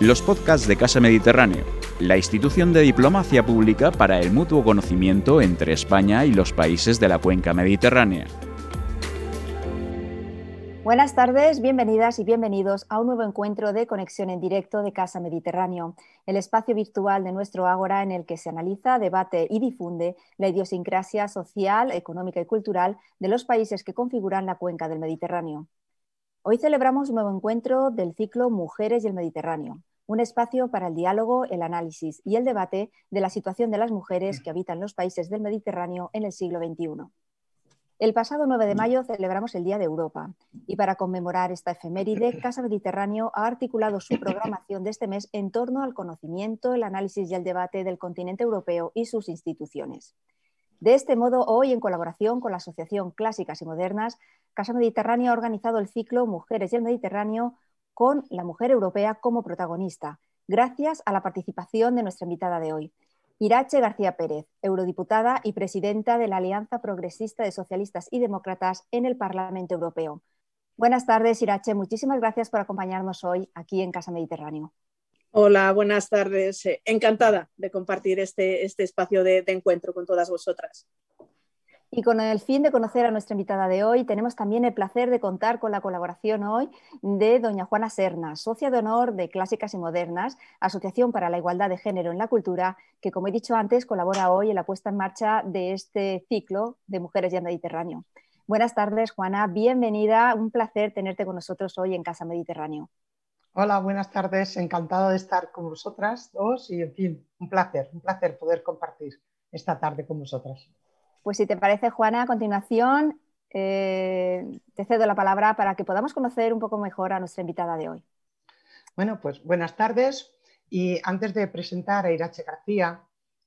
los podcasts de Casa Mediterráneo, la institución de diplomacia pública para el mutuo conocimiento entre España y los países de la cuenca mediterránea. Buenas tardes, bienvenidas y bienvenidos a un nuevo encuentro de conexión en directo de Casa Mediterráneo, el espacio virtual de nuestro Ágora en el que se analiza, debate y difunde la idiosincrasia social, económica y cultural de los países que configuran la cuenca del Mediterráneo. Hoy celebramos un nuevo encuentro del ciclo Mujeres y el Mediterráneo, un espacio para el diálogo, el análisis y el debate de la situación de las mujeres que habitan los países del Mediterráneo en el siglo XXI. El pasado 9 de mayo celebramos el Día de Europa y para conmemorar esta efeméride, Casa Mediterráneo ha articulado su programación de este mes en torno al conocimiento, el análisis y el debate del continente europeo y sus instituciones. De este modo, hoy, en colaboración con la Asociación Clásicas y Modernas, Casa Mediterráneo ha organizado el ciclo Mujeres y el Mediterráneo con la mujer europea como protagonista, gracias a la participación de nuestra invitada de hoy, Irache García Pérez, eurodiputada y presidenta de la Alianza Progresista de Socialistas y Demócratas en el Parlamento Europeo. Buenas tardes, Irache. Muchísimas gracias por acompañarnos hoy aquí en Casa Mediterráneo. Hola, buenas tardes. Eh, encantada de compartir este, este espacio de, encuentro con todas vosotras. Y con el fin de conocer a nuestra invitada de hoy, tenemos también el placer de contar con la colaboración hoy de doña Juana Serna, socia de honor de Clásicas y Modernas, Asociación para la Igualdad de Género en la Cultura, que, como he dicho antes, colabora hoy en la puesta en marcha de este ciclo de Mujeres ya Mediterráneo. Buenas tardes, Juana. Bienvenida. Un placer tenerte con nosotros hoy en Casa Mediterráneo. Hola, buenas tardes. Encantado de estar con vosotras dos y, en fin, un placer, un placer poder compartir esta tarde con vosotras. Pues si te parece, Juana, a continuación eh, te cedo la palabra para que podamos conocer un poco mejor a nuestra invitada de hoy. Bueno, pues buenas tardes y antes de presentar a Irache García,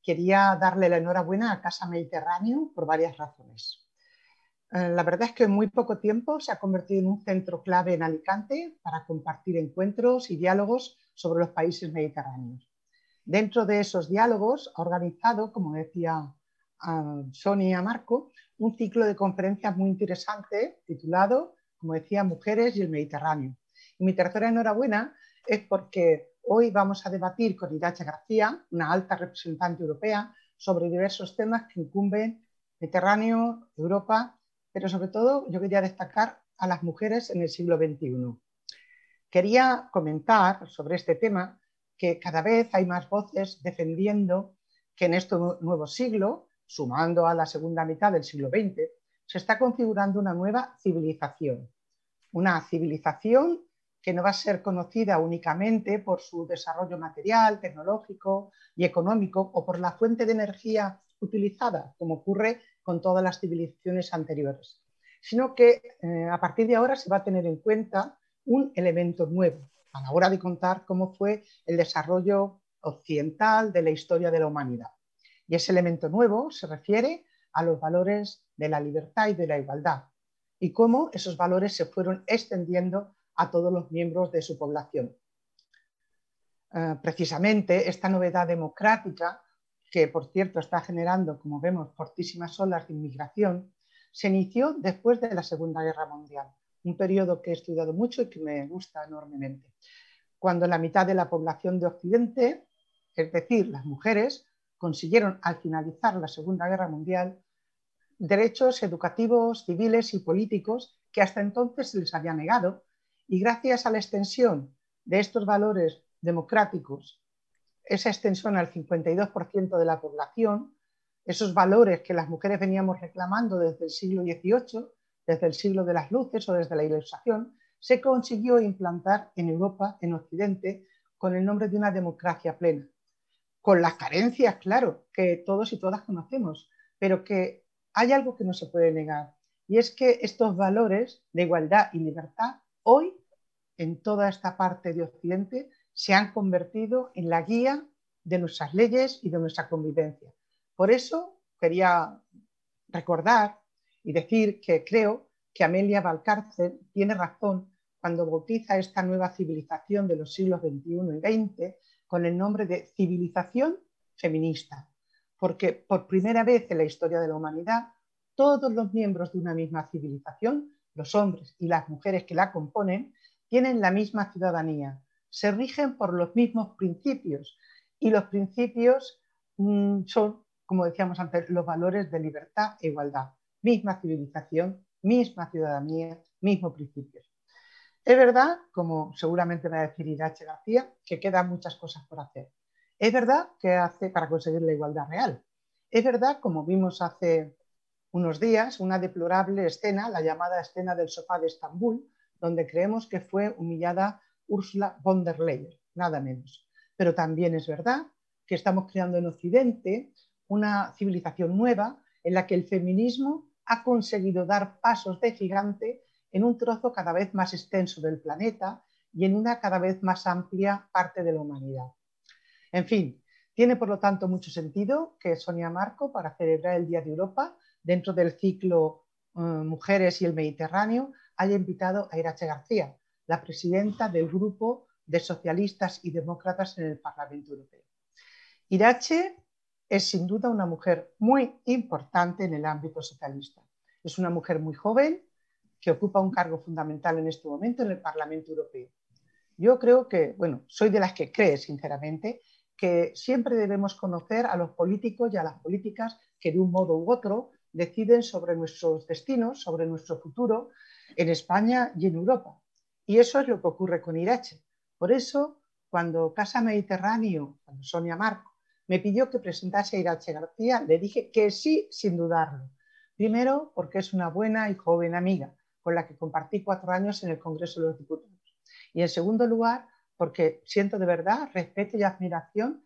quería darle la enhorabuena a Casa Mediterráneo por varias razones. Eh, la verdad es que en muy poco tiempo se ha convertido en un centro clave en Alicante para compartir encuentros y diálogos sobre los países mediterráneos. Dentro de esos diálogos ha organizado, como decía ah, Sonia Marco, un ciclo de conferencias muy interesante titulado, como decía, Mujeres y el Mediterráneo. Y mi tercera enhorabuena es porque hoy vamos a debatir con Iracha García, una alta representante europea, sobre diversos temas que incumben Mediterráneo, Europa pero sobre todo yo quería destacar a las mujeres en el siglo XXI. Quería comentar sobre este tema que cada vez hay más voces defendiendo que en este nuevo siglo, sumando a la segunda mitad del siglo XX, se está configurando una nueva civilización. Una civilización que no va a ser conocida únicamente por su desarrollo material, tecnológico y económico o por la fuente de energía utilizada, como ocurre con todas las civilizaciones anteriores, sino que eh, a partir de ahora se va a tener en cuenta un elemento nuevo a la hora de contar cómo fue el desarrollo occidental de la historia de la humanidad. Y ese elemento nuevo se refiere a los valores de la libertad y de la igualdad y cómo esos valores se fueron extendiendo a todos los miembros de su población. Eh, precisamente esta novedad democrática que por cierto está generando, como vemos, fortísimas olas de inmigración, se inició después de la Segunda Guerra Mundial, un periodo que he estudiado mucho y que me gusta enormemente, cuando la mitad de la población de Occidente, es decir, las mujeres, consiguieron al finalizar la Segunda Guerra Mundial derechos educativos, civiles y políticos que hasta entonces se les había negado y gracias a la extensión de estos valores democráticos esa extensión al 52% de la población, esos valores que las mujeres veníamos reclamando desde el siglo XVIII, desde el siglo de las luces o desde la ilustración, se consiguió implantar en Europa, en Occidente, con el nombre de una democracia plena. Con las carencias, claro, que todos y todas conocemos, pero que hay algo que no se puede negar, y es que estos valores de igualdad y libertad hoy, en toda esta parte de Occidente, se han convertido en la guía de nuestras leyes y de nuestra convivencia. Por eso quería recordar y decir que creo que Amelia Valcárcel tiene razón cuando bautiza esta nueva civilización de los siglos XXI y XX con el nombre de civilización feminista, porque por primera vez en la historia de la humanidad todos los miembros de una misma civilización, los hombres y las mujeres que la componen, tienen la misma ciudadanía, se rigen por los mismos principios y los principios mm, son, como decíamos antes, los valores de libertad e igualdad, misma civilización, misma ciudadanía, mismos principios. Es verdad, como seguramente me va a decir Irache García, que quedan muchas cosas por hacer. Es verdad que hace para conseguir la igualdad real. Es verdad, como vimos hace unos días, una deplorable escena, la llamada escena del sofá de Estambul, donde creemos que fue humillada Ursula von der Leyen, nada menos. Pero también es verdad que estamos creando en Occidente una civilización nueva en la que el feminismo ha conseguido dar pasos de gigante en un trozo cada vez más extenso del planeta y en una cada vez más amplia parte de la humanidad. En fin, tiene por lo tanto mucho sentido que Sonia Marco, para celebrar el Día de Europa, dentro del ciclo eh, Mujeres y el Mediterráneo, haya invitado a Irache García, la presidenta del Grupo de Socialistas y Demócratas en el Parlamento Europeo. Irache es sin duda una mujer muy importante en el ámbito socialista. Es una mujer muy joven, que ocupa un cargo fundamental en este momento en el Parlamento Europeo. Yo creo que, bueno, soy de las que cree, sinceramente, que siempre debemos conocer a los políticos y a las políticas que de un modo u otro deciden sobre nuestros destinos, sobre nuestro futuro en España y en Europa. Y eso es lo que ocurre con Irache. Por eso, cuando Casa Mediterráneo, cuando Sonia Marco, me pidió que presentase a Irache García, le dije que sí, sin dudarlo. Primero, porque es una buena y joven amiga con la que compartí cuatro años en el Congreso de los Diputados. Y en segundo lugar, porque siento de verdad respeto y admiración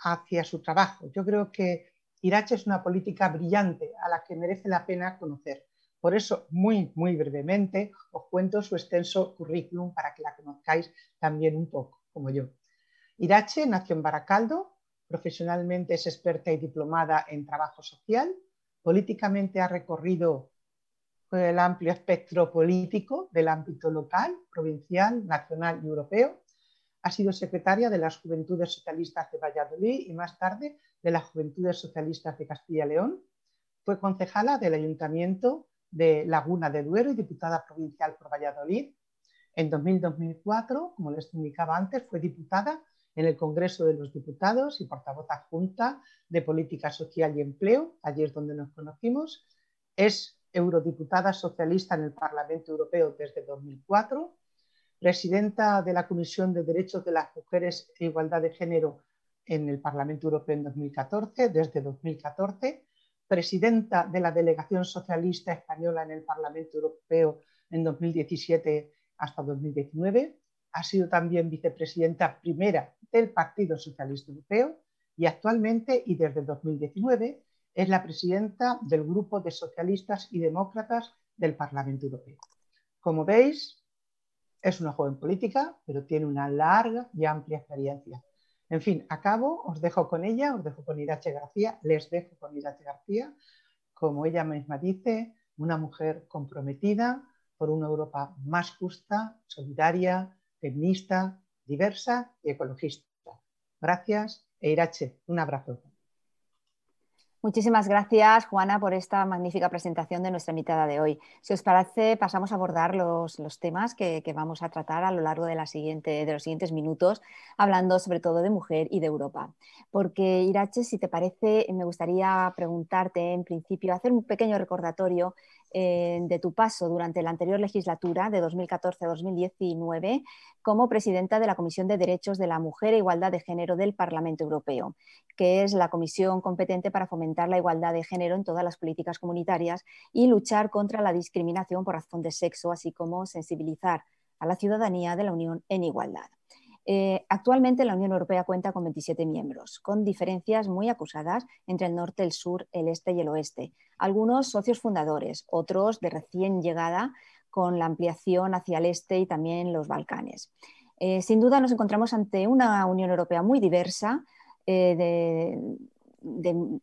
hacia su trabajo. Yo creo que Irache es una política brillante a la que merece la pena conocer. Por eso, muy, muy brevemente, os cuento su extenso currículum para que la conozcáis también un poco, como yo. Irache nació en Baracaldo, profesionalmente es experta y diplomada en trabajo social, políticamente ha recorrido el amplio espectro político del ámbito local, provincial, nacional y europeo. Ha sido secretaria de las Juventudes Socialistas de Valladolid y más tarde de las Juventudes Socialistas de Castilla y León. Fue concejala del Ayuntamiento de Laguna de Duero y diputada provincial por Valladolid. En 2000-2004, como les indicaba antes, fue diputada en el Congreso de los Diputados y portavoz adjunta de Política Social y Empleo, allí es donde nos conocimos. Es eurodiputada socialista en el Parlamento Europeo desde 2004, presidenta de la Comisión de Derechos de las Mujeres e Igualdad de Género en el Parlamento Europeo en 2014, desde 2014, presidenta de la Delegación Socialista Española en el Parlamento Europeo en 2017 hasta 2019, ha sido también vicepresidenta primera del Partido Socialista Europeo y actualmente y desde 2019 es la presidenta del Grupo de Socialistas y Demócratas del Parlamento Europeo. Como veis, es una joven política, pero tiene una larga y amplia experiencia. En fin, acabo, os dejo con ella, os dejo con Irache García, les dejo con Irache García, como ella misma dice, una mujer comprometida por una Europa más justa, solidaria, feminista, diversa y ecologista. Gracias e Irache, un abrazo. Muchísimas gracias, Juana, por esta magnífica presentación de nuestra invitada de hoy. Si os parece, pasamos a abordar los, temas que, vamos a tratar a lo largo de, la siguiente, de los siguientes minutos, hablando sobre todo de mujer y de Europa. Porque, Irache, si te parece, me gustaría preguntarte, en principio, hacer un pequeño recordatorio de tu paso durante la anterior legislatura de 2014-2019 como presidenta de la Comisión de Derechos de la Mujer e Igualdad de Género del Parlamento Europeo, que es la comisión competente para fomentar la igualdad de género en todas las políticas comunitarias y luchar contra la discriminación por razón de sexo, así como sensibilizar a la ciudadanía de la Unión en igualdad. Eh, actualmente la Unión Europea cuenta con 27 miembros, con diferencias muy acusadas entre el norte, el sur, el este y el oeste. Algunos socios fundadores, otros de recién llegada con la ampliación hacia el este y también los Balcanes. Eh, sin duda nos encontramos ante una Unión Europea muy diversa eh,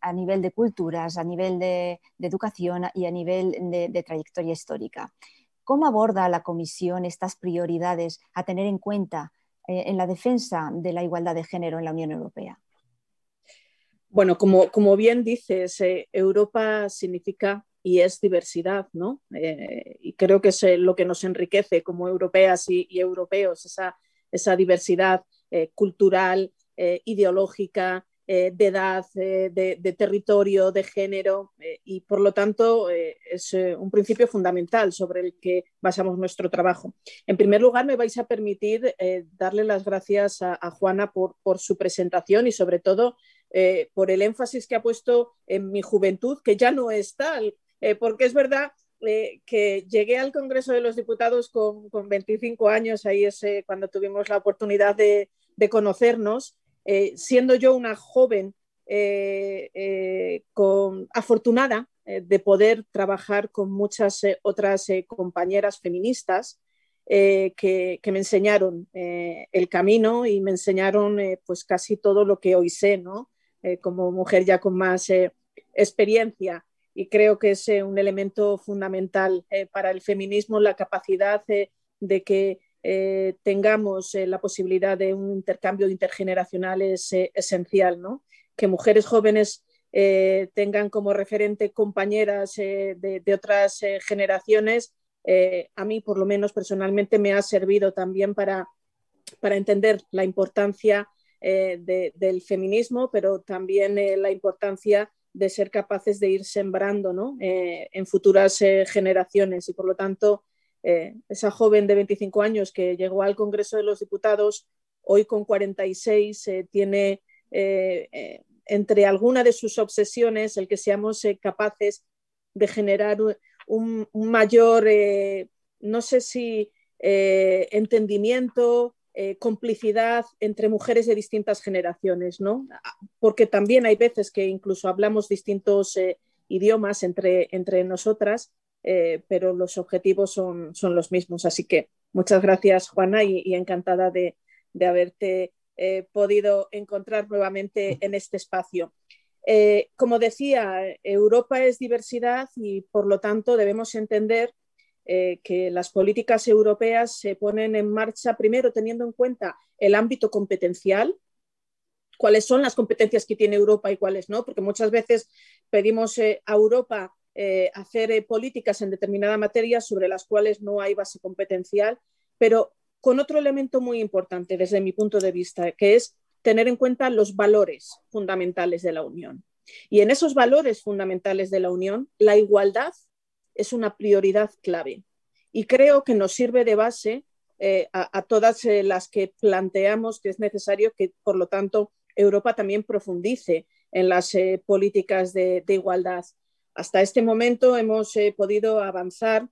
a nivel de culturas, a nivel de, educación y a nivel de trayectoria histórica. ¿Cómo aborda la Comisión estas prioridades a tener en cuenta en la defensa de la igualdad de género en la Unión Europea? Bueno, como, como bien dices, eh, Europa significa y es diversidad, ¿no? Eh, y creo que es lo que nos enriquece como europeas y, europeos, esa, esa diversidad cultural, ideológica, de edad, de, territorio, de género, y por lo tanto es un principio fundamental sobre el que basamos nuestro trabajo. En primer lugar, me vais a permitir darle las gracias a, Juana por, su presentación y sobre todo por el énfasis que ha puesto en mi juventud, que ya no es tal, porque es verdad eh, que llegué al Congreso de los Diputados con, 25 años, ahí es eh, cuando tuvimos la oportunidad de, conocernos, eh, siendo yo una joven con, afortunada de poder trabajar con muchas otras compañeras feministas que, me enseñaron el camino y me enseñaron pues casi todo lo que hoy sé, ¿no? como mujer ya con más experiencia y creo que es eh, un elemento fundamental eh, para el feminismo la capacidad eh, de que tengamos la posibilidad de un intercambio intergeneracional es esencial, ¿no? Que mujeres jóvenes tengan como referente compañeras de, otras generaciones, a mí por lo menos personalmente me ha servido también para, para entender la importancia del feminismo, pero también la importancia de ser capaces de ir sembrando eh, en futuras eh, generaciones. Y por lo tanto, eh, esa joven de 25 años que llegó al Congreso de los Diputados, hoy con 46, tiene entre alguna de sus obsesiones el que seamos capaces de generar un mayor, no sé si entendimiento, eh, complicidad entre mujeres de distintas generaciones, ¿no? Porque también hay veces que incluso hablamos distintos eh, idiomas entre, entre nosotras, eh, pero los objetivos son, son, los mismos. Así que muchas gracias, Juana, y, encantada de, de haberte podido encontrar nuevamente en este espacio. como decía, Europa es diversidad y por lo tanto debemos entender eh, que las políticas europeas se ponen en marcha primero teniendo en cuenta el ámbito competencial, cuáles son las competencias que tiene Europa y cuáles no, porque muchas veces pedimos eh, a Europa eh, hacer políticas en determinada materia sobre las cuales no hay base competencial, pero con otro elemento muy importante desde mi punto de vista, que es tener en cuenta los valores fundamentales de la Unión. Y en esos valores fundamentales de la Unión, la igualdad es una prioridad clave. Y creo que nos sirve de base eh, a, todas eh, las que planteamos que es necesario que, por lo tanto, Europa también profundice en las eh, políticas de, igualdad. Hasta este momento hemos podido avanzar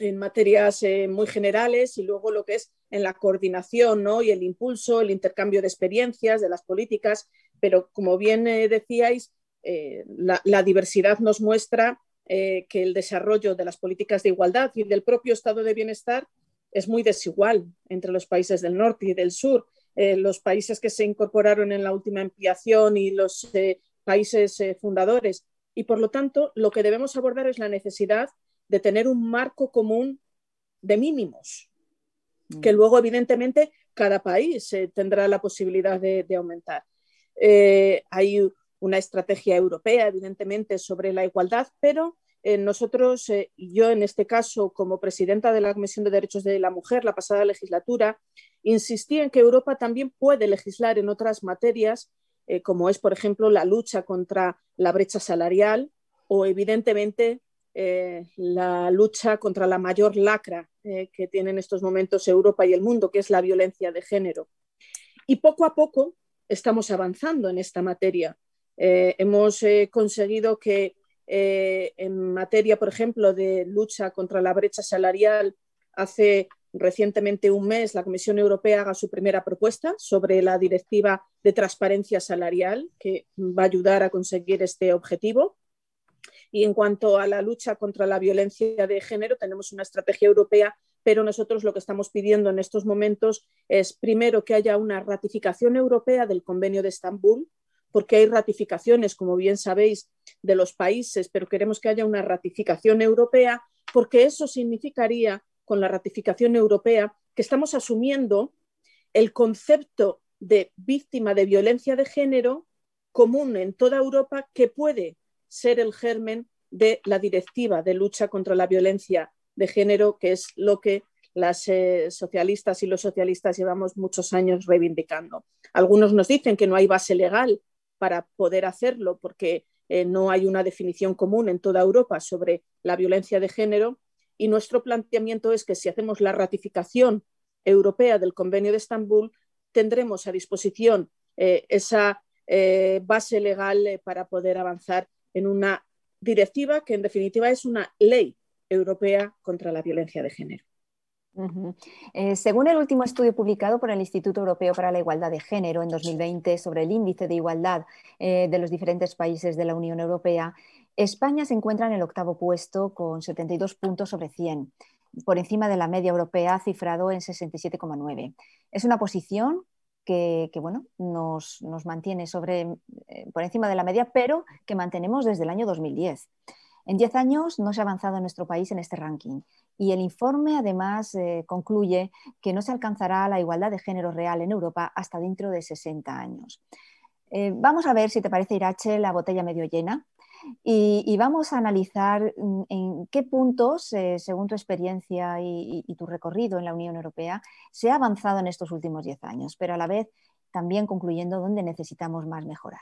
en materias muy generales y luego lo que es en la coordinación ¿no? y el impulso, el intercambio de experiencias de las políticas, pero como bien decíais, la, diversidad nos muestra eh, que el desarrollo de las políticas de igualdad y del propio estado de bienestar es muy desigual entre los países del norte y del sur. Eh, los países que se incorporaron en la última ampliación y los eh, países fundadores. Y por lo tanto, lo que debemos abordar es la necesidad de tener un marco común de mínimos, mm. que luego, evidentemente, cada país tendrá la posibilidad de, de aumentar. hay una estrategia europea, evidentemente, sobre la igualdad, pero eh, nosotros, eh, yo en este caso, como presidenta de la Comisión de Derechos de la Mujer, la pasada legislatura, insistí en que Europa también puede legislar en otras materias, eh, como es, por ejemplo, la lucha contra la brecha salarial o, evidentemente, la lucha contra la mayor lacra que tiene en estos momentos Europa y el mundo, que es la violencia de género. Y poco a poco estamos avanzando en esta materia. Eh, hemos eh, conseguido que eh, en materia, por ejemplo, de lucha contra la brecha salarial, hace recientemente un mes la Comisión Europea haga su primera propuesta sobre la directiva de transparencia salarial, que va a ayudar a conseguir este objetivo. Y en cuanto a la lucha contra la violencia de género, tenemos una estrategia europea, pero nosotros lo que estamos pidiendo en estos momentos es, primero, que haya una ratificación europea del Convenio de Estambul, porque hay ratificaciones, como bien sabéis, de los países, pero queremos que haya una ratificación europea, porque eso significaría, con la ratificación europea, que estamos asumiendo el concepto de víctima de violencia de género común en toda Europa que puede ser el germen de la directiva de lucha contra la violencia de género, que es lo que las eh, socialistas y los socialistas llevamos muchos años reivindicando. Algunos nos dicen que no hay base legal para poder hacerlo porque eh, no hay una definición común en toda Europa sobre la violencia de género y nuestro planteamiento es que si hacemos la ratificación europea del Convenio de Estambul, tendremos a disposición eh, esa base legal para poder avanzar en una directiva que en definitiva es una ley europea contra la violencia de género. Eh, según el último estudio publicado por el Instituto Europeo para la Igualdad de Género en 2020 sobre el índice de igualdad eh, de los diferentes países de la Unión Europea, España se encuentra en el octavo puesto con 72 puntos sobre 100, por encima de la media europea cifrado en 67,9. Es una posición que, bueno, nos, mantiene sobre, eh, por encima de la media, pero que mantenemos desde el año 2010. En 10 años no se ha avanzado en nuestro país en este ranking y el informe además eh, concluye que no se alcanzará la igualdad de género real en Europa hasta dentro de 60 años. Eh, vamos a ver si te parece, Irache, la botella medio llena y, vamos a analizar mm, en qué puntos, eh, según tu experiencia y, tu recorrido en la Unión Europea, se ha avanzado en estos últimos 10 años, pero a la vez también concluyendo dónde necesitamos más mejorar.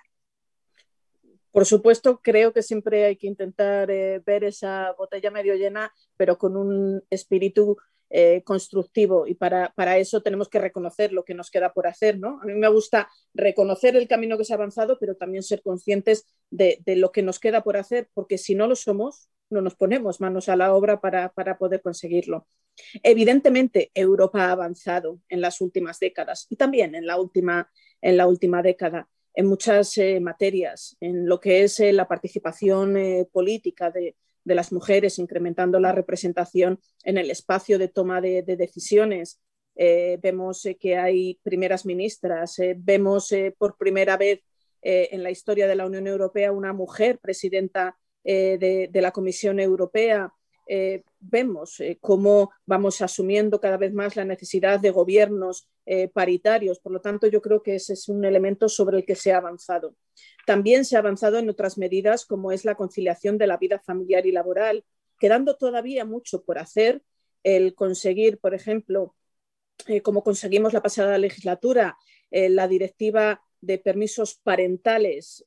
Por supuesto, creo que siempre hay que intentar eh, ver esa botella medio llena, pero con un espíritu eh, constructivo y para, eso tenemos que reconocer lo que nos queda por hacer. ¿no? A mí me gusta reconocer el camino que se ha avanzado, pero también ser conscientes de, lo que nos queda por hacer, porque si no lo somos, no nos ponemos manos a la obra para, para poder conseguirlo. Evidentemente, Europa ha avanzado en las últimas décadas y también en la última, en la última década en muchas eh, materias, en lo que es eh, la participación política de, las mujeres, incrementando la representación en el espacio de toma de, decisiones. vemos que hay primeras ministras, vemos por primera vez en la historia de la Unión Europea una mujer presidenta de, la Comisión Europea. Eh, vemos eh, cómo vamos asumiendo cada vez más la necesidad de gobiernos eh, paritarios. Por lo tanto, yo creo que ese es un elemento sobre el que se ha avanzado. También se ha avanzado en otras medidas, como es la conciliación de la vida familiar y laboral, quedando todavía mucho por hacer. El conseguir, por ejemplo, como conseguimos la pasada legislatura, la directiva de permisos parentales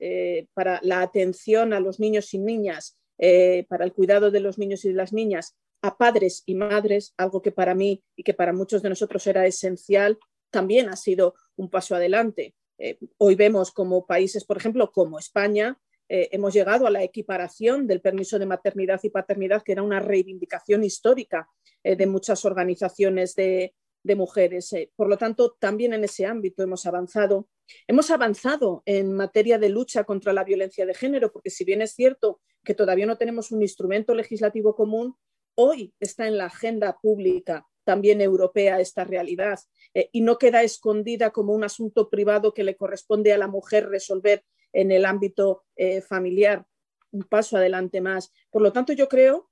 para la atención a los niños y niñas eh, para el cuidado de los niños y de las niñas a padres y madres, algo que para mí y que para muchos de nosotros era esencial, también ha sido un paso adelante. Eh, hoy vemos como países, por ejemplo, como España, eh, hemos llegado a la equiparación del permiso de maternidad y paternidad, que era una reivindicación histórica de muchas organizaciones de, de mujeres. por lo tanto, también en ese ámbito hemos avanzado. Hemos avanzado en materia de lucha contra la violencia de género, porque si bien es cierto que todavía no tenemos un instrumento legislativo común, hoy está en la agenda pública también europea esta realidad eh, y no queda escondida como un asunto privado que le corresponde a la mujer resolver en el ámbito eh, familiar. Un paso adelante más. Por lo tanto, yo creo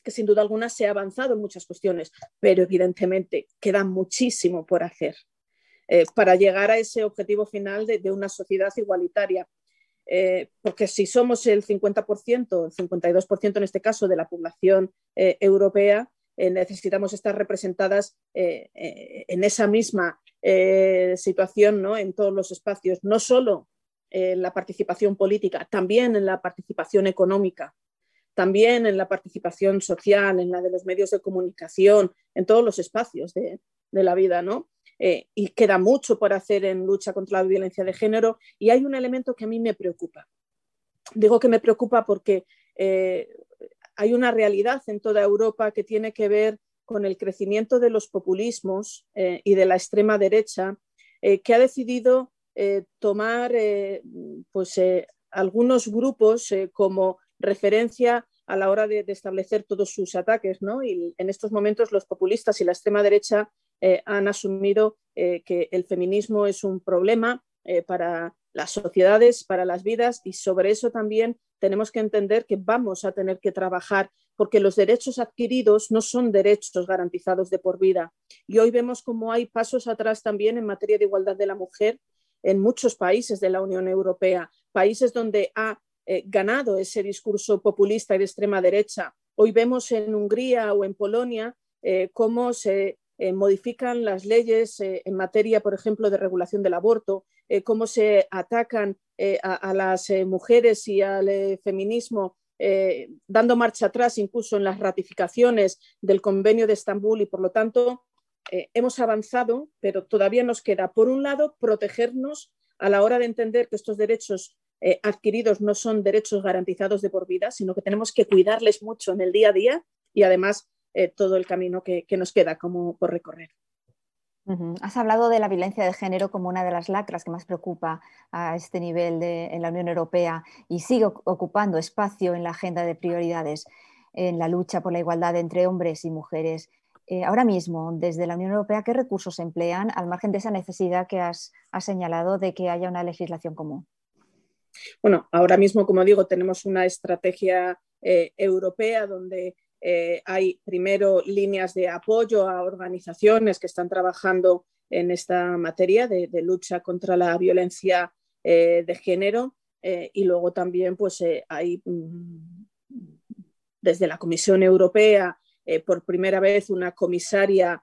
que sin duda alguna se ha avanzado en muchas cuestiones, pero evidentemente queda muchísimo por hacer eh, para llegar a ese objetivo final de una sociedad igualitaria. Eh, porque si somos el 50%, el 52% en este caso de la población eh, europea, necesitamos estar representadas en esa misma situación ¿no? en todos los espacios, no solo en la participación política, también en la participación económica, también en la participación social, en la de los medios de comunicación, en todos los espacios de, la vida, ¿no? Eh, y queda mucho por hacer en lucha contra la violencia de género y hay un elemento que a mí me preocupa. Digo que me preocupa porque eh, hay una realidad en toda Europa que tiene que ver con el crecimiento de los populismos eh, y de la extrema derecha, que ha decidido tomar pues, algunos grupos como referencia a la hora de, establecer todos sus ataques. ¿no? Y en estos momentos los populistas y la extrema derecha eh, han asumido eh, que el feminismo es un problema eh, para las sociedades, para las vidas y sobre eso también tenemos que entender que vamos a tener que trabajar porque los derechos adquiridos no son derechos garantizados de por vida. Y hoy vemos cómo hay pasos atrás también en materia de igualdad de la mujer en muchos países de la Unión Europea, países donde ha ganado ese discurso populista y de extrema derecha. Hoy vemos en Hungría o en Polonia cómo se modifican las leyes en materia, por ejemplo, de regulación del aborto, cómo se atacan a, las mujeres y al feminismo dando marcha atrás incluso en las ratificaciones del convenio de Estambul y por lo tanto hemos avanzado, pero todavía nos queda, por un lado, protegernos a la hora de entender que estos derechos eh, adquiridos no son derechos garantizados de por vida, sino que tenemos que cuidarles mucho en el día a día y además eh, todo el camino que, nos queda como por recorrer. Has hablado de la violencia de género como una de las lacras que más preocupa a este nivel en la Unión Europea y sigue ocupando espacio en la agenda de prioridades en la lucha por la igualdad entre hombres y mujeres. Eh, ahora mismo, desde la Unión Europea, ¿qué recursos emplean al margen de esa necesidad que has señalado de que haya una legislación común? Bueno, ahora mismo, como digo, tenemos una estrategia eh, europea donde eh, hay primero líneas de apoyo a organizaciones que están trabajando en esta materia de, lucha contra la violencia eh, de género y luego también pues hay mm, desde la Comisión Europea por primera vez una comisaria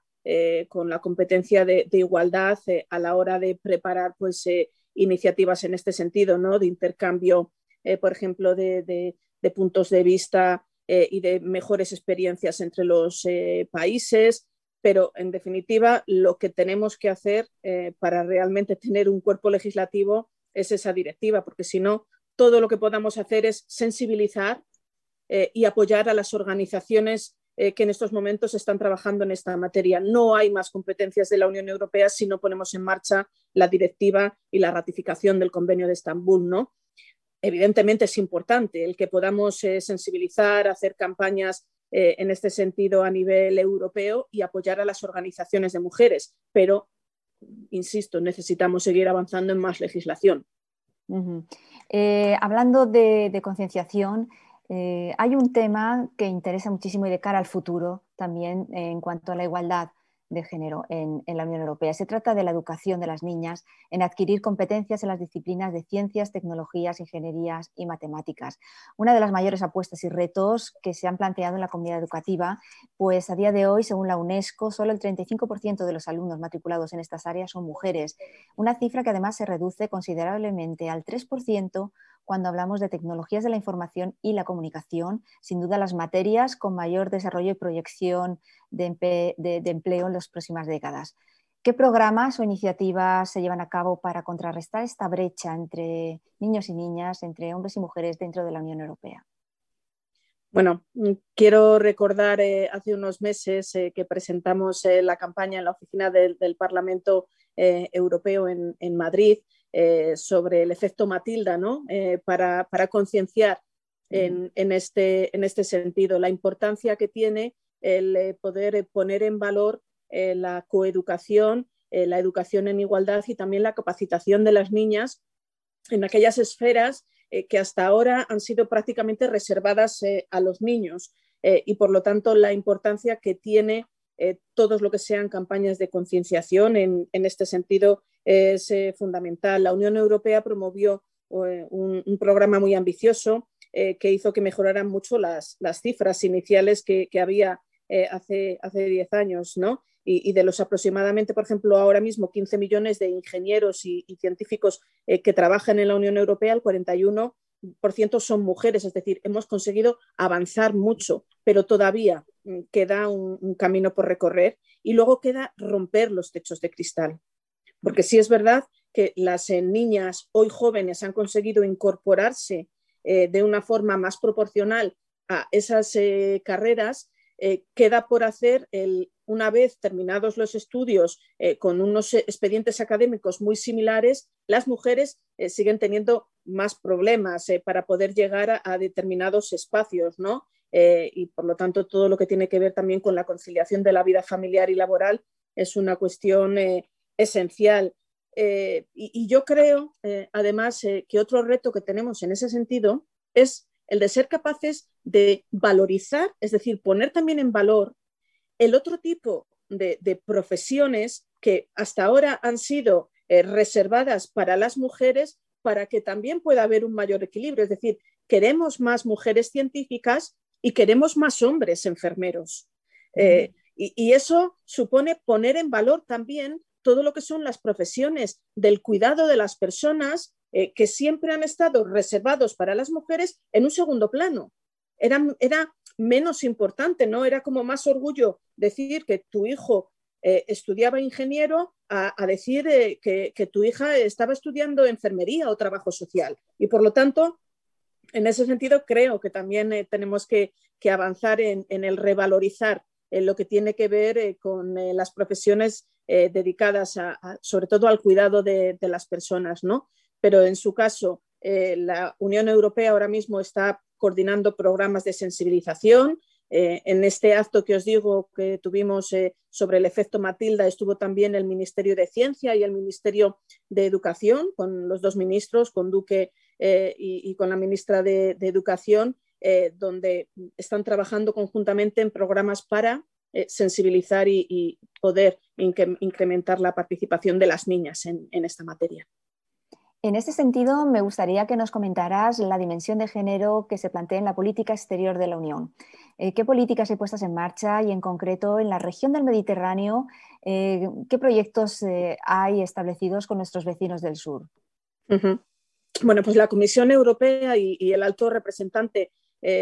con la competencia de, de igualdad a la hora de preparar pues iniciativas en este sentido, ¿no? de intercambio, eh, por ejemplo, de, puntos de vista eh, y de mejores experiencias entre los eh, países. Pero, en definitiva, lo que tenemos que hacer para realmente tener un cuerpo legislativo es esa directiva, porque si no, todo lo que podamos hacer es sensibilizar y apoyar a las organizaciones eh, que en estos momentos están trabajando en esta materia. No hay más competencias de la Unión Europea si no ponemos en marcha la directiva y la ratificación del convenio de Estambul, ¿no? Evidentemente es importante el que podamos eh, sensibilizar, hacer campañas eh, en este sentido a nivel europeo y apoyar a las organizaciones de mujeres, pero, insisto, necesitamos seguir avanzando en más legislación. hablando de concienciación, eh, hay un tema que interesa muchísimo y de cara al futuro también en cuanto a la igualdad de género en, la Unión Europea. Se trata de la educación de las niñas en adquirir competencias en las disciplinas de ciencias, tecnologías, ingenierías y matemáticas. Una de las mayores apuestas y retos que se han planteado en la comunidad educativa, pues a día de hoy, según la UNESCO, solo el 35% de los alumnos matriculados en estas áreas son mujeres, una cifra que además se reduce considerablemente al 3% cuando hablamos de tecnologías de la información y la comunicación, sin duda las materias con mayor desarrollo y proyección de, empleo en las próximas décadas. ¿Qué programas o iniciativas se llevan a cabo para contrarrestar esta brecha entre niños y niñas, entre hombres y mujeres dentro de la Unión Europea? Bueno, quiero recordar eh, hace unos meses eh, que presentamos eh, la campaña en la oficina del, Parlamento Europeo en, Madrid eh, sobre el efecto Matilda, ¿no? Eh, para, concienciar en, este, en, este, sentido la importancia que tiene el eh, poder poner en valor la coeducación, la educación en igualdad y también la capacitación de las niñas en aquellas esferas que hasta ahora han sido prácticamente reservadas a los niños y por lo tanto la importancia que tiene todos lo que sean campañas de concienciación en, en, este sentido es eh, fundamental. La Unión Europea promovió eh, un, programa muy ambicioso eh, que hizo que mejoraran mucho las, cifras iniciales que, había hace, hace 10 años, ¿no? Y, de los aproximadamente, por ejemplo, ahora mismo 15 millones de ingenieros y, científicos que trabajan en la Unión Europea, el 41% son mujeres, es decir, hemos conseguido avanzar mucho, pero todavía queda un, camino por recorrer y luego queda romper los techos de cristal. Porque sí es verdad que las eh, niñas hoy jóvenes han conseguido incorporarse eh, de una forma más proporcional a esas eh, carreras, queda por hacer una vez terminados los estudios con unos expedientes académicos muy similares, las mujeres siguen teniendo más problemas para poder llegar a, determinados espacios, ¿no? Y por lo tanto todo lo que tiene que ver también con la conciliación de la vida familiar y laboral es una cuestión esencial. Eh, y, yo creo, eh, además, eh, que otro reto que tenemos en ese sentido es el de ser capaces de valorizar, es decir, poner también en valor el otro tipo de, profesiones que hasta ahora han sido reservadas para las mujeres para que también pueda haber un mayor equilibrio. Es decir, queremos más mujeres científicas y queremos más hombres enfermeros. Y, eso supone poner en valor también todo lo que son las profesiones del cuidado de las personas eh, que siempre han estado reservados para las mujeres en un segundo plano. Era, era menos importante, ¿no? Era como más orgullo decir que tu hijo eh, estudiaba ingeniero a, decir eh, que, tu hija estaba estudiando enfermería o trabajo social. Y por lo tanto, en ese sentido, creo que también eh, tenemos que, avanzar en, el revalorizar lo que tiene que ver con las profesiones dedicadas sobre todo al cuidado de, de, las personas, ¿no? Pero en su caso, la Unión Europea ahora mismo está coordinando programas de sensibilización, eh, en este acto que os digo que tuvimos eh, sobre el efecto Matilda estuvo también el Ministerio de Ciencia y el Ministerio de Educación, con los dos ministros, con Duque eh, y, con la ministra de, Educación, donde están trabajando conjuntamente en programas para sensibilizar y, poder incrementar la participación de las niñas en esta materia. En este sentido, me gustaría que nos comentaras la dimensión de género que se plantea en la política exterior de la Unión. Eh, ¿Qué políticas hay puestas en marcha y en concreto en la región del Mediterráneo? Eh, ¿Qué proyectos eh, hay establecidos con nuestros vecinos del sur? Bueno, pues la Comisión Europea y, el alto representante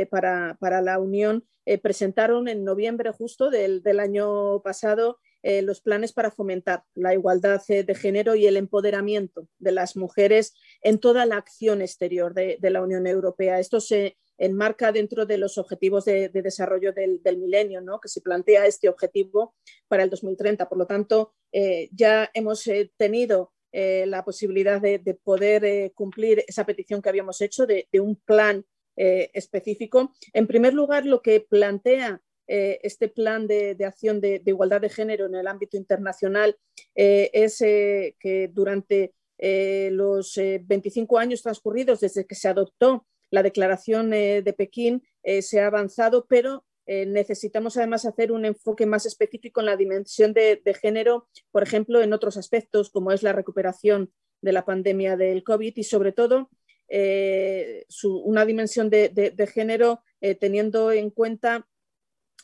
para, la Unión presentaron en noviembre justo del, del año pasado eh, los planes para fomentar la igualdad eh, de género y el empoderamiento de las mujeres en toda la acción exterior de, la Unión Europea. Esto se enmarca dentro de los objetivos de, desarrollo del, milenio, ¿no? que se plantea este objetivo para el 2030. Por lo tanto, eh, ya hemos tenido la posibilidad de, poder cumplir esa petición que habíamos hecho de, un plan específico. En primer lugar, lo que plantea eh, este plan de, acción de, igualdad de género en el ámbito internacional eh, es eh, que durante los 25 años transcurridos desde que se adoptó la Declaración de Pekín se ha avanzado, pero necesitamos además hacer un enfoque más específico en la dimensión de, género, por ejemplo, en otros aspectos como es la recuperación de la pandemia del COVID y sobre todo una dimensión de, género teniendo en cuenta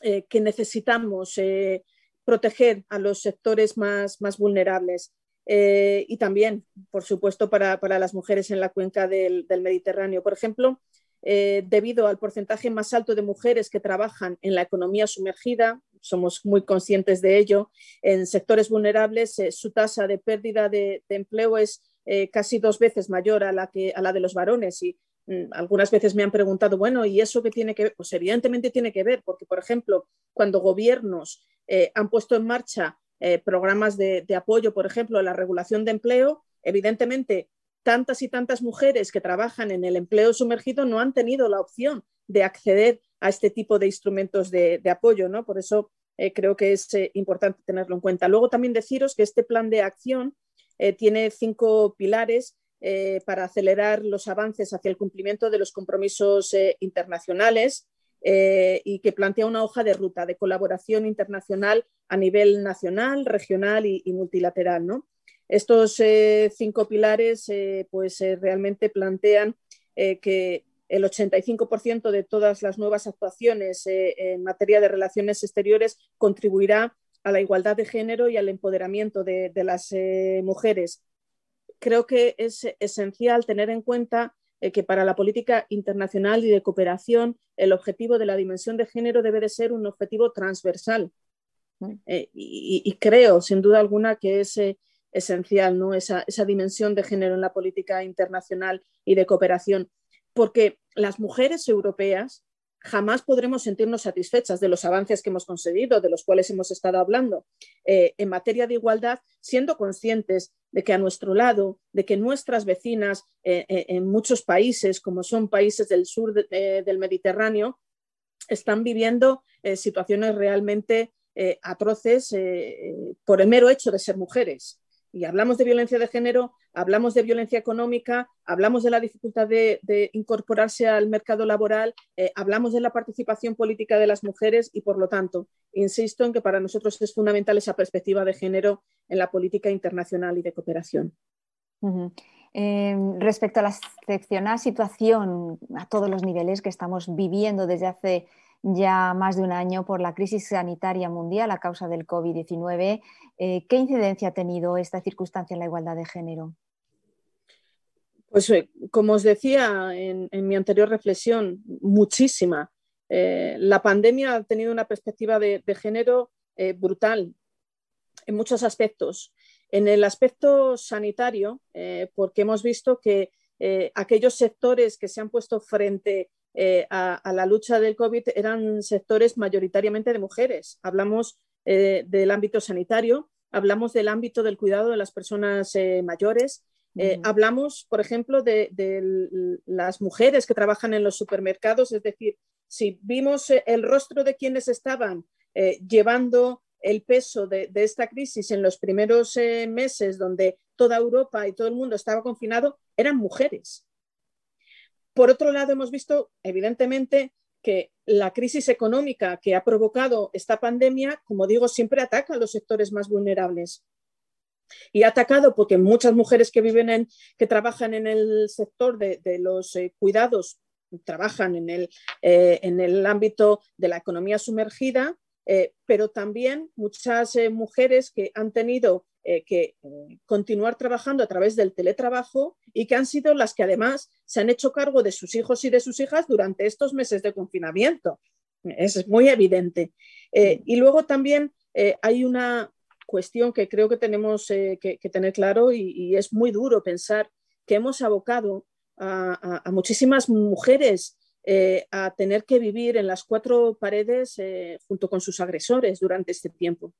eh, que necesitamos eh, proteger a los sectores más, vulnerables. Eh, y también, por supuesto, para, las mujeres en la cuenca del, Mediterráneo. Por ejemplo, debido al porcentaje más alto de mujeres que trabajan en la economía sumergida, somos muy conscientes de ello, en sectores vulnerables su tasa de pérdida de, empleo es casi dos veces mayor a la, que, a la de los varones y algunas veces me han preguntado, bueno, ¿y eso qué tiene que ver? Pues evidentemente tiene que ver, porque, por ejemplo, cuando gobiernos eh, han puesto en marcha eh, programas de, apoyo, por ejemplo, a la regulación de empleo, evidentemente tantas y tantas mujeres que trabajan en el empleo sumergido no han tenido la opción de acceder a este tipo de instrumentos de, apoyo, ¿no? Por eso eh, creo que es importante tenerlo en cuenta. Luego también deciros que este plan de acción tiene cinco pilares eh, para acelerar los avances hacia el cumplimiento de los compromisos eh, internacionales eh, y que plantea una hoja de ruta de colaboración internacional a nivel nacional, regional y, multilateral. Estos cinco pilares pues, realmente plantean que el 85% de todas las nuevas actuaciones en materia de relaciones exteriores contribuirá a la igualdad de género y al empoderamiento de las mujeres creo que es esencial tener en cuenta eh, que para la política internacional y de cooperación el objetivo de la dimensión de género debe de ser un objetivo transversal. Eh, y, creo, sin duda alguna, que es eh, esencial ¿no? esa, esa dimensión de género en la política internacional y de cooperación, porque las mujeres europeas jamás podremos sentirnos satisfechas de los avances que hemos conseguido, de los cuales hemos estado hablando eh, en materia de igualdad, siendo conscientes de que a nuestro lado, de que nuestras vecinas eh, eh, en muchos países, como son países del sur del Mediterráneo, están viviendo situaciones realmente atroces por el mero hecho de ser mujeres. Y hablamos de violencia de género, hablamos de violencia económica, hablamos de la dificultad de, incorporarse al mercado laboral, eh, hablamos de la participación política de las mujeres y, por lo tanto, insisto en que para nosotros es fundamental esa perspectiva de género en la política internacional y de cooperación. Em, respecto a la excepcional situación a todos los niveles que estamos viviendo desde hace ya más de un año por la crisis sanitaria mundial a causa del COVID-19. Eh, ¿Qué incidencia ha tenido esta circunstancia en la igualdad de género? Pues eh, como os decía en, mi anterior reflexión, muchísima. Eh, la pandemia ha tenido una perspectiva de, género brutal en muchos aspectos. En el aspecto sanitario, porque hemos visto que aquellos sectores que se han puesto frente eh, a, la lucha del COVID eran sectores mayoritariamente de mujeres. Hablamos eh, del ámbito sanitario, hablamos del ámbito del cuidado de las personas eh, hablamos, por ejemplo, de, las mujeres que trabajan en los supermercados, es decir, si vimos el rostro de quienes estaban llevando el peso de, de, esta crisis en los primeros meses donde toda Europa y todo el mundo estaba confinado, eran mujeres. Por otro lado, hemos visto, evidentemente, que la crisis económica que ha provocado esta pandemia, como digo, siempre ataca a los sectores más vulnerables. Y ha atacado porque muchas mujeres que viven en, que trabajan en el sector de, los eh, cuidados, trabajan en el, eh, en el ámbito de la economía sumergida, eh, pero también muchas mujeres que han tenido que continuar trabajando a través del teletrabajo y que han sido las que además se han hecho cargo de sus hijos y de sus hijas durante estos meses de confinamiento. Es muy evidente. Y luego también hay una cuestión que creo que tenemos que, tener claro y, es muy duro pensar que hemos abocado a, muchísimas mujeres a tener que vivir en las cuatro paredes junto con sus agresores durante este tiempo.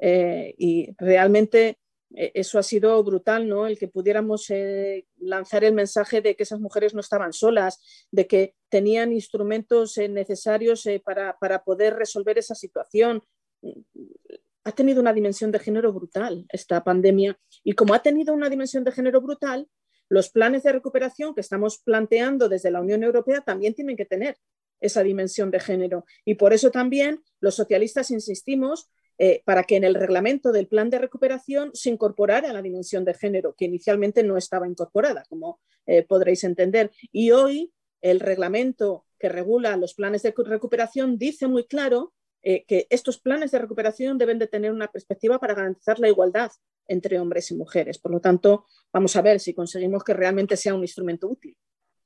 Eh, y realmente eh, eso ha sido brutal, ¿no? El que pudiéramos eh, lanzar el mensaje de que esas mujeres no estaban solas, de que tenían instrumentos necesarios para, para, poder resolver esa situación. Ha tenido una dimensión de género brutal esta pandemia y como ha tenido una dimensión de género brutal, los planes de recuperación que estamos planteando desde la Unión Europea también tienen que tener esa dimensión de género. Y por eso también los socialistas insistimos eh, para que en el reglamento del plan de recuperación se incorporara la dimensión de género, que inicialmente no estaba incorporada, como eh, podréis entender. Y hoy el reglamento que regula los planes de recuperación dice muy claro eh, que estos planes de recuperación deben de tener una perspectiva para garantizar la igualdad entre hombres y mujeres. Por lo tanto, vamos a ver si conseguimos que realmente sea un instrumento útil.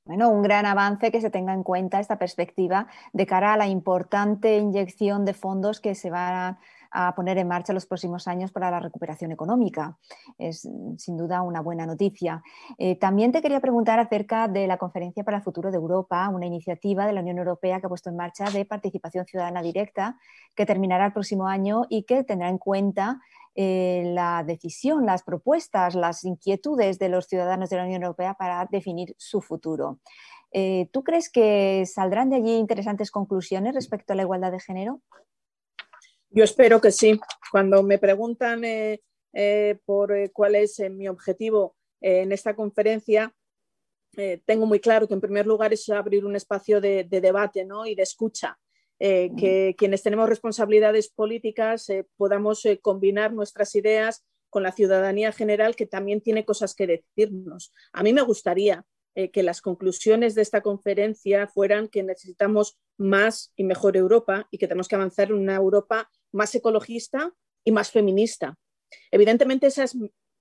Bueno, un gran avance que se tenga en cuenta esta perspectiva de cara a la importante inyección de fondos que se van a poner en marcha los próximos años para la recuperación económica. Es mm, sin duda una buena noticia. Eh, también te quería preguntar acerca de la Conferencia para el Futuro de Europa, una iniciativa de la Unión Europea que ha puesto en marcha de participación ciudadana directa que terminará el próximo año y que tendrá en cuenta eh, la decisión, las propuestas, las inquietudes de los ciudadanos de la Unión Europea para definir su futuro. Eh, ¿Tú crees que saldrán de allí interesantes conclusiones respecto a la igualdad de género? Yo espero que sí. Cuando me preguntan eh, eh, por eh, cuál es mi objetivo en esta conferencia, tengo muy claro que en primer lugar es abrir un espacio de, debate y de escucha. que quienes tenemos responsabilidades políticas podamos combinar nuestras ideas con la ciudadanía general que también tiene cosas que decirnos. A mí me gustaría que las conclusiones de esta conferencia fueran que necesitamos más y mejor Europa y que tenemos que avanzar en una Europa más ecologista y más feminista. Evidentemente esa es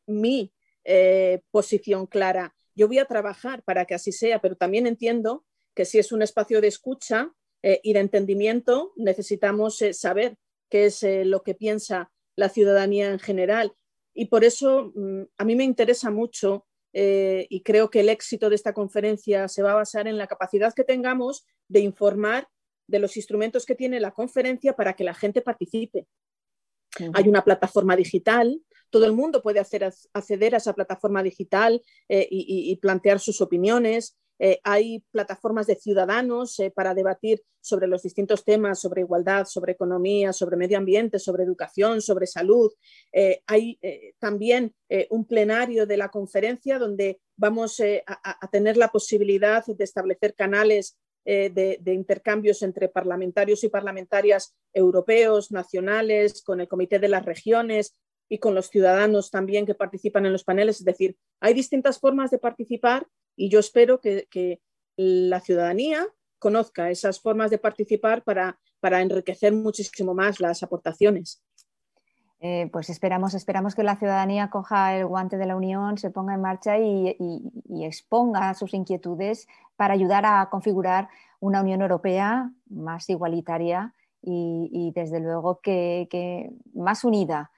mi eh, posición clara. Yo voy a trabajar para que así sea, pero también entiendo que si es un espacio de escucha eh, y de entendimiento, necesitamos eh, saber qué es lo que piensa la ciudadanía en general. Y por eso mm, a mí me interesa mucho y creo que el éxito de esta conferencia se va a basar en la capacidad que tengamos de informar de los instrumentos que tiene la conferencia para que la gente participe. Hay una plataforma digital, todo el mundo puede hacer, acceder a esa plataforma digital eh, y, plantear sus opiniones. Eh, hay plataformas de ciudadanos eh, para debatir sobre los distintos temas, sobre igualdad, sobre economía, sobre medio ambiente, sobre educación, sobre salud. hay también un plenario de la conferencia donde vamos a, tener la posibilidad de establecer canales eh, de, intercambios entre parlamentarios y parlamentarias europeos, nacionales, con el Comité de las Regiones y con los ciudadanos también que participan en los paneles. Es decir, hay distintas formas de participar y yo espero que, la ciudadanía conozca esas formas de participar para, para enriquecer muchísimo más las aportaciones. Eh, pues esperamos, esperamos que la ciudadanía coja el guante de la Unión, se ponga en marcha y, exponga sus inquietudes para ayudar a configurar una Unión Europea más igualitaria y, desde luego que, más unida,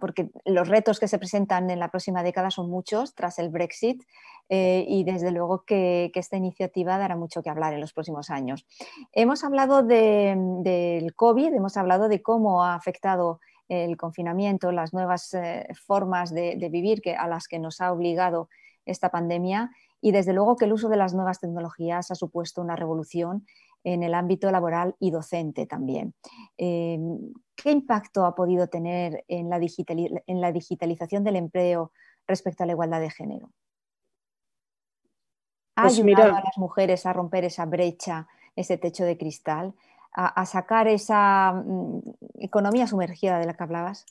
porque los retos que se presentan en la próxima década son muchos tras el Brexit eh, y desde luego que, esta iniciativa dará mucho que hablar en los próximos años. Hemos hablado del COVID, hemos hablado de cómo ha afectado el confinamiento, las nuevas eh, formas de, vivir que, a las que nos ha obligado esta pandemia y desde luego que el uso de las nuevas tecnologías ha supuesto una revolución en el ámbito laboral y docente también. Eh, ¿Qué impacto ha podido tener en la, en la digitalización del empleo respecto a la igualdad de género? ¿Ha pues ayudado a las mujeres a romper esa brecha, ese techo de cristal? a, sacar esa mm, economía sumergida de la que hablabas?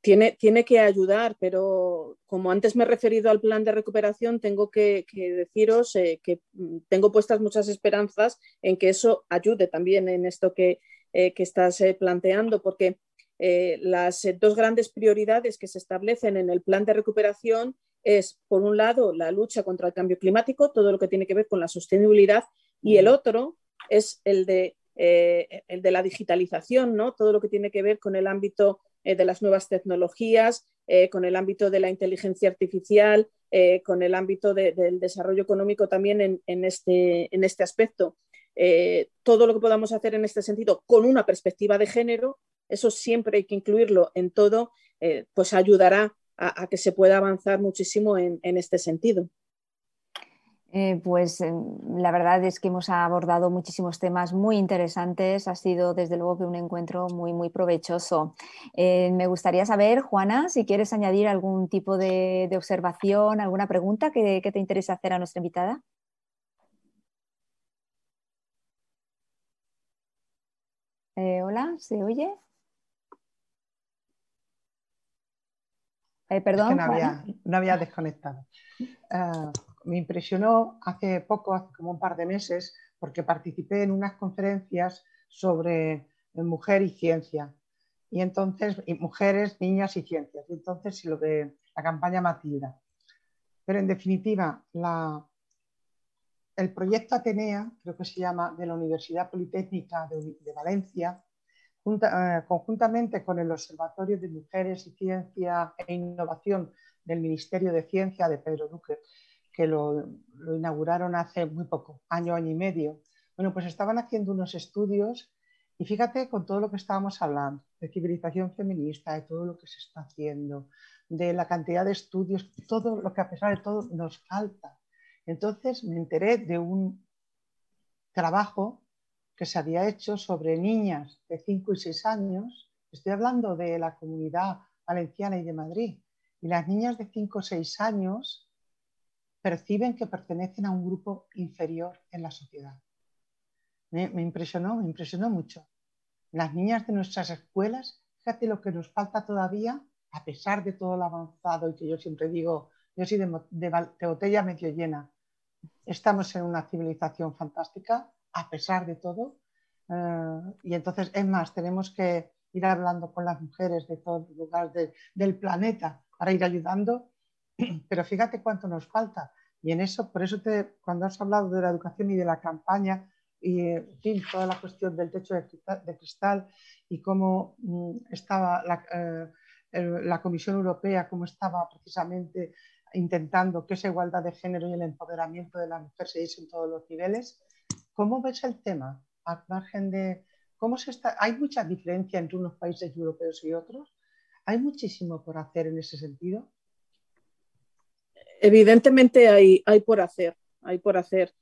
Tiene, tiene, que ayudar, pero como antes me he referido al plan de recuperación, tengo que, deciros eh, que mm, tengo puestas muchas esperanzas en que eso ayude también en esto que, eh, estás eh, planteando, porque las dos grandes prioridades que se establecen en el plan de recuperación es, por un lado, la lucha contra el cambio climático, todo lo que tiene que ver con la sostenibilidad, y el otro es el de el de la digitalización, ¿no? todo lo que tiene que ver con el ámbito de las nuevas tecnologías, eh, con el ámbito de la inteligencia artificial, con el ámbito del desarrollo económico también en, este, en este, aspecto. todo lo que podamos hacer en este sentido con una perspectiva de género, eso siempre hay que incluirlo en todo, pues ayudará a, que se pueda avanzar muchísimo en este sentido. Eh, pues eh, la verdad es que hemos abordado muchísimos temas muy interesantes. Ha sido desde luego que un encuentro muy, muy provechoso. Eh, me gustaría saber, Juana, si quieres añadir algún tipo de, observación, alguna pregunta que, te interese hacer a nuestra invitada. hola, ¿se oye? perdón. no, había, desconectado. Ah, me impresionó hace poco, hace como un par de meses, porque participé en unas conferencias sobre eh, mujer y ciencia. Y entonces, mujeres, niñas y ciencias. Y entonces, lo de la campaña Matilda. Pero en definitiva, el proyecto Atenea, creo que se llama, de la Universidad Politécnica de, Valencia, eh, conjuntamente con el Observatorio de Mujeres y Ciencia e Innovación del Ministerio de Ciencia de Pedro Duque, que lo, inauguraron hace muy poco, año, año y medio. Bueno, pues estaban haciendo unos estudios y fíjate con todo lo que estábamos hablando, de civilización feminista, de todo lo que se está haciendo, de la cantidad de estudios, todo lo que a pesar de todo nos falta. Entonces me enteré de un trabajo que se había hecho sobre niñas de 5 y 6 años. Estoy hablando de la comunidad valenciana y de Madrid. Y las niñas de 5 o 6 años perciben que pertenecen a un grupo inferior en la sociedad. Me, impresionó, me impresionó mucho. Las niñas de nuestras escuelas, fíjate lo que nos falta todavía, a pesar de todo lo avanzado y que yo siempre digo, yo soy de, botella medio llena. Estamos en una civilización fantástica, a pesar de todo. Eh, y entonces, es más, tenemos que ir hablando con las mujeres de todos los lugares del planeta para ir ayudando pero fíjate cuánto nos falta. Y en eso, por eso te, cuando has hablado de la educación y de la campaña, y en fin, toda la cuestión del techo de cristal, y cómo mm, estaba eh, la, Comisión Europea, cómo estaba precisamente intentando que esa igualdad de género y el empoderamiento de la mujer se diese en todos los niveles. ¿Cómo ves el tema? Al margen de cómo se está, hay mucha diferencia entre unos países europeos y otros. Hay muchísimo por hacer en ese sentido evidentemente hay, hay por hacer, hay por hacer.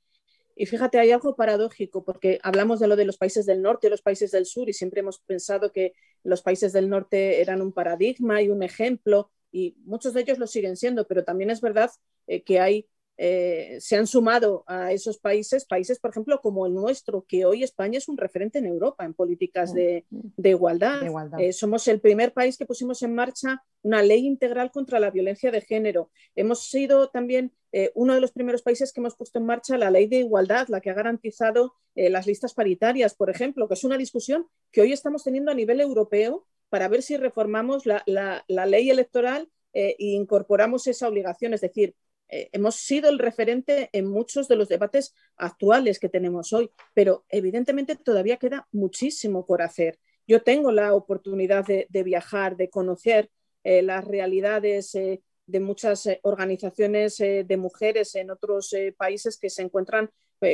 Y fíjate, hay algo paradójico, porque hablamos de lo de los países del norte y los países del sur, y siempre hemos pensado que los países del norte eran un paradigma y un ejemplo, y muchos de ellos lo siguen siendo, pero también es verdad eh, que hay eh, se han sumado a esos países, países, por ejemplo, como el nuestro, que hoy España es un referente en Europa en políticas de, igualdad. Eh, somos el primer país que pusimos en marcha una ley integral contra la violencia de género. Hemos sido también eh, uno de los primeros países que hemos puesto en marcha la ley de igualdad, la que ha garantizado las listas paritarias, por ejemplo, que es una discusión que hoy estamos teniendo a nivel europeo para ver si reformamos la, la ley electoral e incorporamos esa obligación. Es decir, eh, hemos sido el referente en muchos de los debates actuales que tenemos hoy, pero evidentemente todavía queda muchísimo por hacer. Yo tengo la oportunidad de, viajar, de conocer eh, las realidades eh, de muchas organizaciones de mujeres en otros países que se encuentran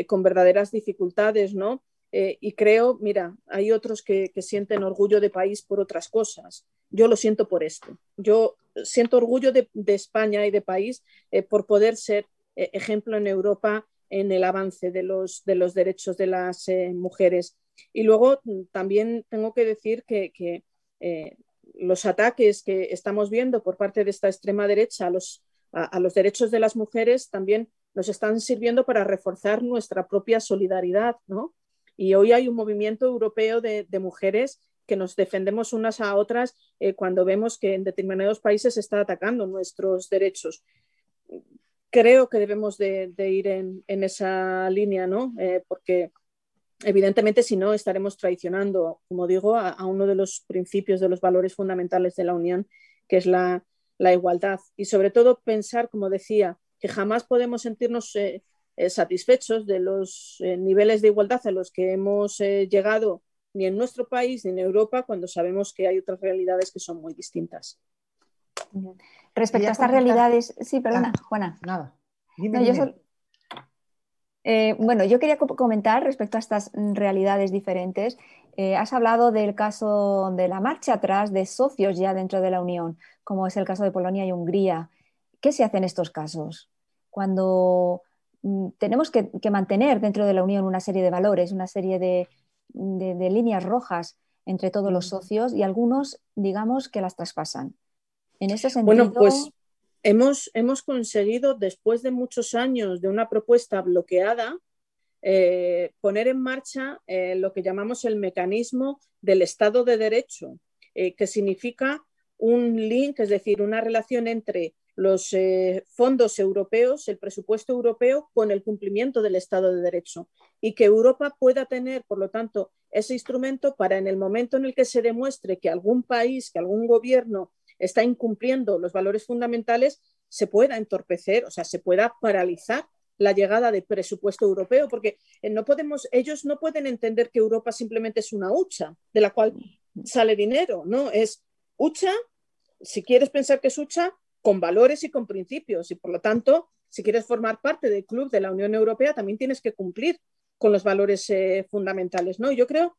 con verdaderas dificultades, ¿no? Y creo, mira, hay otros que, sienten orgullo de país por otras cosas. Yo lo siento por esto. Yo siento orgullo de, España y de país eh, por poder ser eh, ejemplo en Europa en el avance de los, de derechos de las mujeres. Y luego mm, también tengo que decir que, los ataques que estamos viendo por parte de esta extrema derecha a los, derechos de las mujeres también nos están sirviendo para reforzar nuestra propia solidaridad, ¿no? Y hoy hay un movimiento europeo de, mujeres que nos defendemos unas a otras eh, cuando vemos que en determinados países se está atacando nuestros derechos. Creo que debemos de, ir en, esa línea, ¿no? Eh, porque evidentemente si no estaremos traicionando, como digo, a, uno de los principios, de los valores fundamentales de la Unión, que es la, igualdad. Y sobre todo pensar, como decía, que jamás podemos sentirnos eh, satisfechos de los niveles de igualdad a los que hemos llegado ni en nuestro país ni en Europa cuando sabemos que hay otras realidades que son muy distintas. Respecto a estas realidades, sí, perdona, ah, Juana. Nada. bueno, yo quería comentar respecto a estas realidades diferentes. has hablado del caso de la marcha atrás de socios ya dentro de la Unión, como es el caso de Polonia y Hungría. ¿Qué se hace en estos casos? Cuando Mm, tenemos que, mantener dentro de la Unión una serie de valores, una serie de, líneas rojas entre todos los socios y algunos, digamos, que las traspasan. En ese sentido. Bueno, pues hemos, hemos conseguido, después de muchos años de una propuesta bloqueada, eh, poner en marcha eh, lo que llamamos el mecanismo del Estado de Derecho, eh, que significa un link, es decir, una relación entre los eh, fondos europeos, el presupuesto europeo, con el cumplimiento del Estado de Derecho y que Europa pueda tener, por lo tanto, ese instrumento para en el momento en el que se demuestre que algún país, que algún gobierno está incumpliendo los valores fundamentales, se pueda entorpecer, o sea, se pueda paralizar la llegada de presupuesto europeo, porque eh, no podemos, ellos no pueden entender que Europa simplemente es una hucha de la cual sale dinero, ¿no? Es hucha, si quieres pensar que es hucha, con valores y con principios. Y por lo tanto, si quieres formar parte del club de la Unión Europea, también tienes que cumplir con los valores eh, fundamentales. ¿no? Yo creo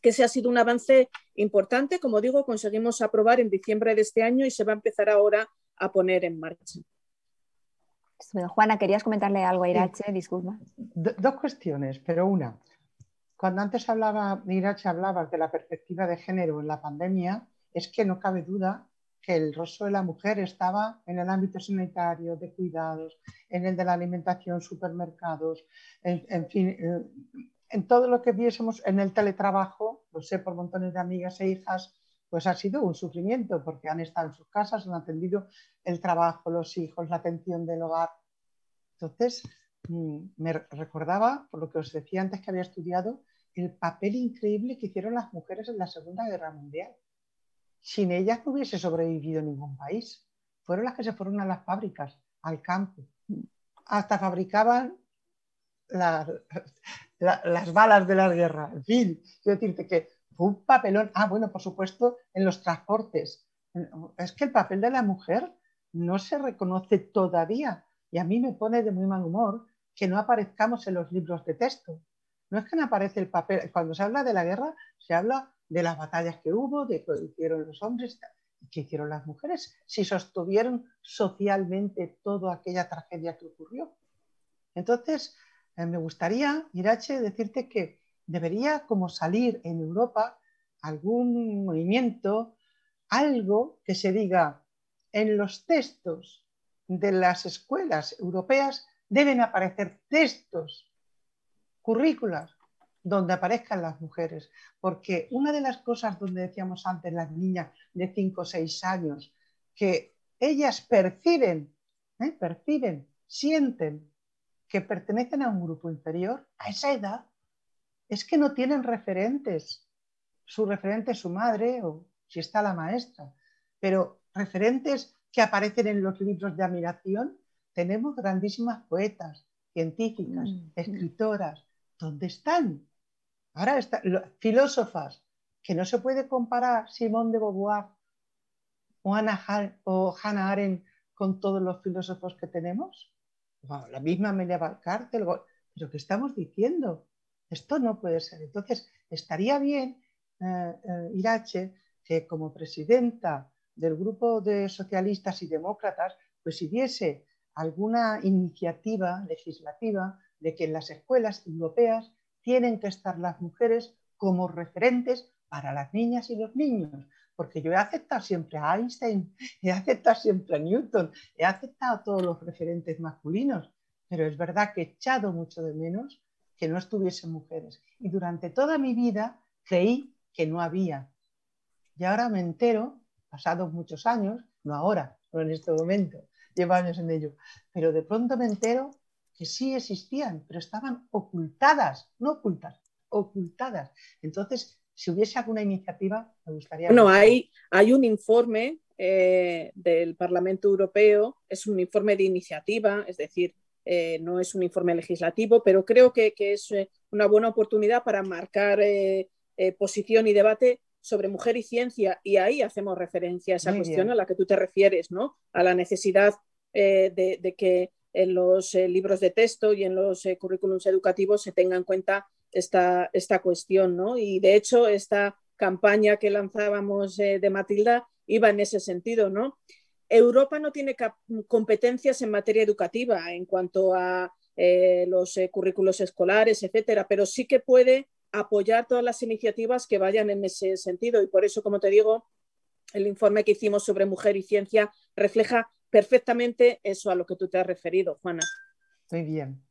que ese ha sido un avance importante. Como digo, conseguimos aprobar en diciembre de este año y se va a empezar ahora a poner en marcha. Juana, querías comentarle algo a Irache, disculpa. dos cuestiones, pero una. Cuando antes hablaba, Irache hablaba de la perspectiva de género en la pandemia, es que no cabe duda que el rostro de la mujer estaba en el ámbito sanitario, de cuidados, en el de la alimentación, supermercados, en, fin, en todo lo que viésemos en el teletrabajo, lo sé por montones de amigas e hijas, pues ha sido un sufrimiento porque han estado en sus casas, han atendido el trabajo, los hijos, la atención del hogar. Entonces, mm, me recordaba, por lo que os decía antes que había estudiado, el papel increíble que hicieron las mujeres en la Segunda Guerra Mundial sin ellas no hubiese sobrevivido ningún país. Fueron las que se fueron a las fábricas, al campo. Hasta fabricaban las balas de la guerra. En fin, quiero decirte que fue un papelón. Ah, bueno, por supuesto, en los transportes. Es que el papel de la mujer no se reconoce todavía. Y a mí me pone de muy mal humor que no aparezcamos en los libros de texto. No es que no aparece el papel. Cuando se habla de la guerra, se habla de las batallas que hubo, de qué hicieron los hombres, qué hicieron las mujeres, si sostuvieron socialmente toda aquella tragedia que ocurrió. Entonces, eh, me gustaría, Irache, decirte que debería como salir en Europa algún movimiento, algo que se diga en los textos de las escuelas europeas deben aparecer textos, currículas, donde aparezcan las mujeres. Porque una de las cosas donde decíamos antes las niñas de 5 o 6 años, que ellas perciben, ¿eh? perciben, sienten que pertenecen a un grupo inferior, a esa edad, es que no tienen referentes. Su referente es su madre o si está la maestra. Pero referentes que aparecen en los libros de admiración, tenemos grandísimas poetas, científicas, mm, mm. escritoras. ¿Dónde están? Ahora están filósofas, que no se puede comparar Simón de Beauvoir o, Hannah Arendt con todos los filósofos que tenemos. la misma Amelia Valcárcel, pero ¿qué estamos diciendo? Esto no puede ser. Entonces, estaría bien, eh, eh, Irache, que como presidenta del grupo de socialistas y demócratas, pues si alguna iniciativa legislativa de que en las escuelas europeas tienen que estar las mujeres como referentes para las niñas y los niños. Porque yo he aceptado siempre a Einstein, he aceptado siempre a Newton, he aceptado a todos los referentes masculinos, pero es verdad que he echado mucho de menos que no estuviesen mujeres. Y durante toda mi vida creí que no había. Y ahora me entero, pasados muchos años, no ahora, no en este momento, llevo años en ello, pero de pronto me entero que sí existían, pero estaban ocultadas, no ocultas, ocultadas. Entonces, si hubiese alguna iniciativa, me gustaría... Bueno, hay, hay un informe eh, del Parlamento Europeo, es un informe de iniciativa, es decir, eh, no es un informe legislativo, pero creo que, es eh, una buena oportunidad para marcar posición y debate sobre mujer y ciencia, y ahí hacemos referencia a esa cuestión a la que tú te refieres, ¿no? A la necesidad de, que en los eh, libros de texto y en los eh, currículums educativos se tenga en cuenta esta, esta cuestión. ¿no? Y de hecho, esta campaña que lanzábamos eh, de Matilda iba en ese sentido. ¿no? Europa no tiene competencias en materia educativa en cuanto a los currículos escolares, etcétera, pero sí que puede apoyar todas las iniciativas que vayan en ese sentido. Y por eso, como te digo, el informe que hicimos sobre mujer y ciencia refleja perfectamente eso a lo que tú te has referido, Juana. Muy bien.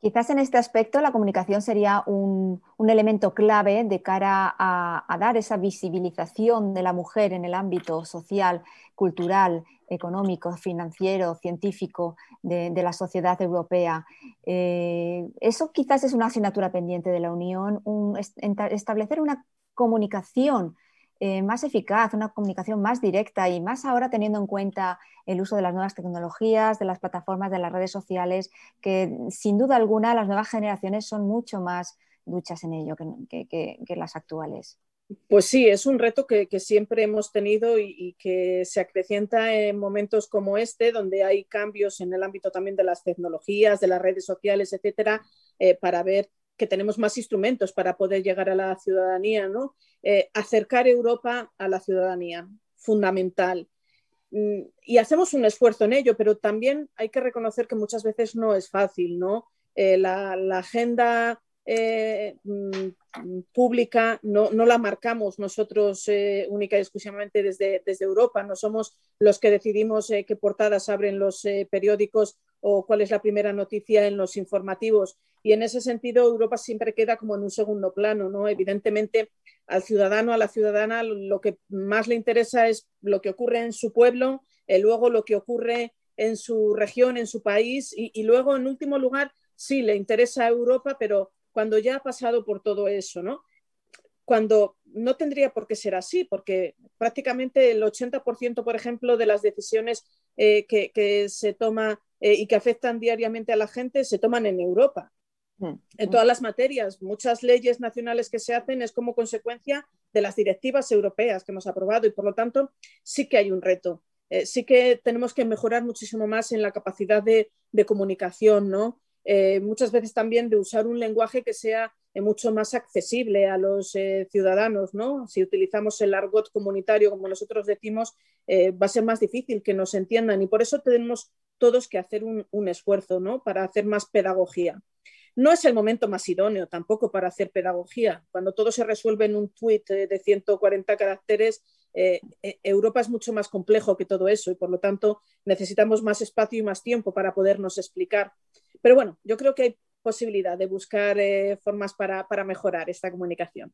Quizás en este aspecto la comunicación sería un, elemento clave de cara a, dar esa visibilización de la mujer en el ámbito social, cultural, económico, financiero, científico de, la sociedad europea. Eh, eso quizás es una asignatura pendiente de la Unión, establecer una comunicación eh, más eficaz, una comunicación más directa y más ahora teniendo en cuenta el uso de las nuevas tecnologías, de las plataformas, de las redes sociales, que sin duda alguna las nuevas generaciones son mucho más duchas en ello que, las actuales. Pues sí, es un reto que, siempre hemos tenido y, que se acrecienta en momentos como este, donde hay cambios en el ámbito también de las tecnologías, de las redes sociales, etcétera, eh, para ver que tenemos más instrumentos para poder llegar a la ciudadanía, ¿no? Eh, acercar Europa a la ciudadanía, fundamental. Mm, y hacemos un esfuerzo en ello, pero también hay que reconocer que muchas veces no es fácil, ¿no? Eh, la, agenda eh, mm, pública no, la marcamos nosotros única y exclusivamente desde, desde, Europa, no somos los que decidimos qué portadas abren los periódicos o cuál es la primera noticia en los informativos. Y en ese sentido, Europa siempre queda como en un segundo plano, ¿no? Evidentemente, al ciudadano, a la ciudadana, lo que más le interesa es lo que ocurre en su pueblo, y eh, luego lo que ocurre en su región, en su país, y, luego, en último lugar, sí, le interesa a Europa, pero cuando ya ha pasado por todo eso, ¿no? Cuando no tendría por qué ser así, porque prácticamente el 80%, por ejemplo, de las decisiones eh, que, se toma eh, y que afectan diariamente a la gente se toman en Europa. Mm. En todas las materias, muchas leyes nacionales que se hacen es como consecuencia de las directivas europeas que hemos aprobado y por lo tanto sí que hay un reto. Eh, sí que tenemos que mejorar muchísimo más en la capacidad de, comunicación, ¿no? Eh, muchas veces también de usar un lenguaje que sea mucho más accesible a los ciudadanos, ¿no? Si utilizamos el argot comunitario, como nosotros decimos, va a ser más difícil que nos entiendan y por eso tenemos todos que hacer un, esfuerzo ¿no? para hacer más pedagogía. No es el momento más idóneo tampoco para hacer pedagogía. Cuando todo se resuelve en un tuit de 140 caracteres, eh, eh, Europa es mucho más complejo que todo eso y por lo tanto necesitamos más espacio y más tiempo para podernos explicar. Pero bueno, yo creo que hay posibilidad de buscar eh, formas para, mejorar esta comunicación.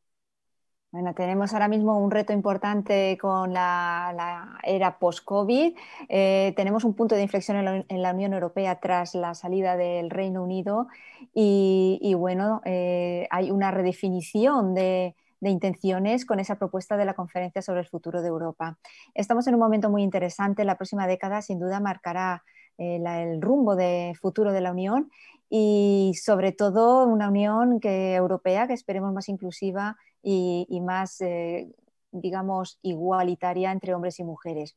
Bueno, tenemos ahora mismo un reto importante con la, era post-COVID. tenemos un punto de inflexión en la, Unión Europea tras la salida del Reino Unido y, bueno, hay una redefinición de, de intenciones con esa propuesta de la conferencia sobre el futuro de Europa. Estamos en un momento muy interesante, la próxima década sin duda marcará eh, el rumbo de futuro de la Unión y sobre todo una Unión que, europea que esperemos más inclusiva y, más, eh, digamos, igualitaria entre hombres y mujeres.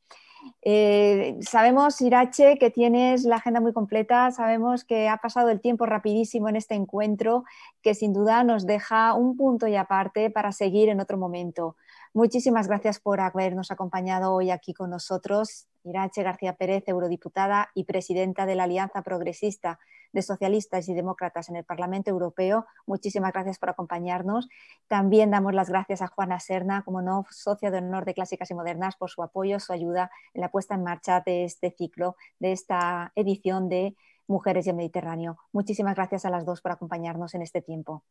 Eh, sabemos, Irache, que tienes la agenda muy completa, sabemos que ha pasado el tiempo rapidísimo en este encuentro, que sin duda nos deja un punto y aparte para seguir en otro momento. Muchísimas gracias por habernos acompañado hoy aquí con nosotros. Irache García Pérez, eurodiputada y presidenta de la Alianza Progresista de Socialistas y Demócratas en el Parlamento Europeo. Muchísimas gracias por acompañarnos. También damos las gracias a Juana Serna, como no, socia de honor de Clásicas y Modernas, por su apoyo, su ayuda en la puesta en marcha de este ciclo, de esta edición de Mujeres y el Mediterráneo. Muchísimas gracias a las dos por acompañarnos en este tiempo.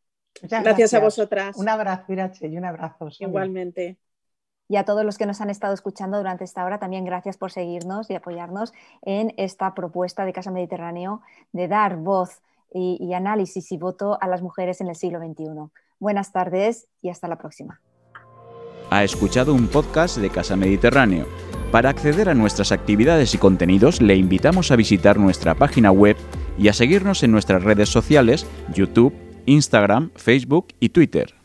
Gracias, a vosotras. Un abrazo, Irache, y un abrazo. Igualmente. Y a todos los que nos han estado escuchando durante esta hora, también gracias por seguirnos y apoyarnos en esta propuesta de Casa Mediterráneo de dar voz y, análisis y voto a las mujeres en el siglo XXI. Buenas tardes y hasta la próxima. Ha escuchado un podcast de Casa Mediterráneo. Para acceder a nuestras actividades y contenidos, le invitamos a visitar nuestra página web y a seguirnos en nuestras redes sociales, YouTube, Instagram, Facebook y Twitter.